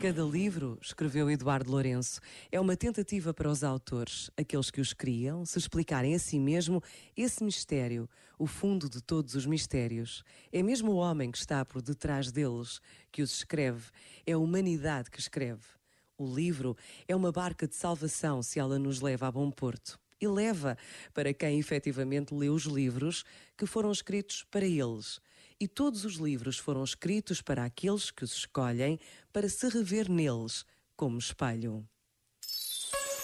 Cada livro, escreveu Eduardo Lourenço, é uma tentativa para os autores, aqueles que os criam, se explicarem a si mesmo esse mistério, o fundo de todos os mistérios. É mesmo o homem que está por detrás deles que os escreve, é a humanidade que escreve. O livro é uma barca de salvação se ela nos leva a bom porto. E leva para quem efetivamente lê os livros que foram escritos para eles. E todos os livros foram escritos para aqueles que os escolhem para se rever neles como espelho.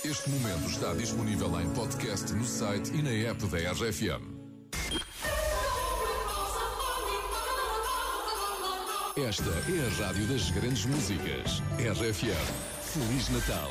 Este momento está disponível em podcast no site e na app da RFM. Esta é a rádio das grandes músicas. RFM. Feliz Natal.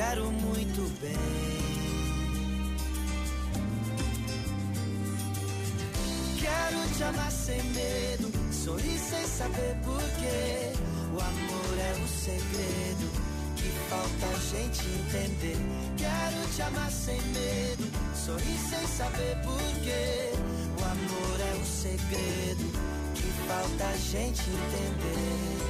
quero muito bem. Quero te amar sem medo, sorrir sem saber porquê. O amor é o segredo que falta a gente entender. Quero te amar sem medo, sorrir sem saber porquê. O amor é o segredo que falta a gente entender.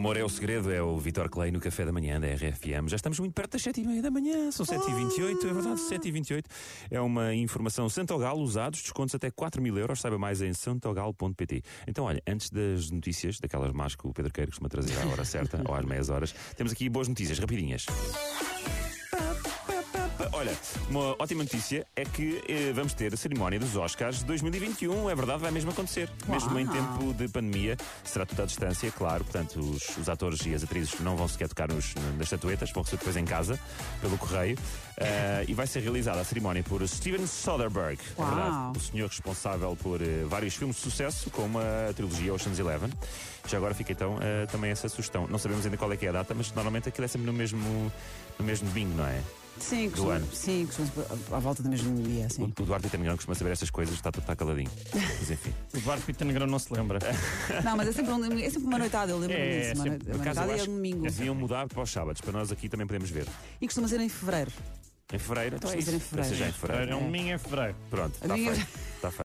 Amor é o segredo, é o Vitor Clay no café da manhã da RFM. Já estamos muito perto das 7h30 da manhã, são 7h28, é verdade, 7h28. É uma informação Santogal, usados, descontos até 4 mil euros. Saiba mais em santogal.pt. Então, olha, antes das notícias, daquelas más que o Pedro Queiro costuma trazer à hora certa, ou às meias horas, temos aqui boas notícias, rapidinhas. Olha, uma ótima notícia é que eh, vamos ter a cerimónia dos Oscars de 2021. É verdade, vai mesmo acontecer. Mesmo em tempo de pandemia, será tudo à distância, claro. Portanto, os, os atores e as atrizes não vão sequer tocar nos, nas estatuetas, vão receber depois em casa, pelo correio. Eh, e vai ser realizada a cerimónia por Steven Soderbergh, é Uau. verdade, o senhor responsável por eh, vários filmes de sucesso, como a trilogia Ocean's Eleven. Já agora fica então eh, também essa sugestão. Não sabemos ainda qual é que é a data, mas normalmente aquilo é sempre no mesmo, no mesmo domingo, não é? Sim, costuma, ano. sim, costuma à volta do mesmo dia, O, sim. o Duarte Itanegrão costuma saber estas coisas, está está caladinho. Mas enfim. O Eduardo Pita Negrão não se lembra. Não, mas é sempre, um- é sempre uma noitada, eu lembro-me É, disso. Uma, sempre- Por uma eu noitada e é acho domingo. que deviam mudar para os sábados, para nós aqui também podemos ver. E costuma ser em fevereiro. Em fevereiro, então é isso. em fevereiro. Ser já em fevereiro. Era um domingo em fevereiro. Pronto, está Domingo- feito. Está feito.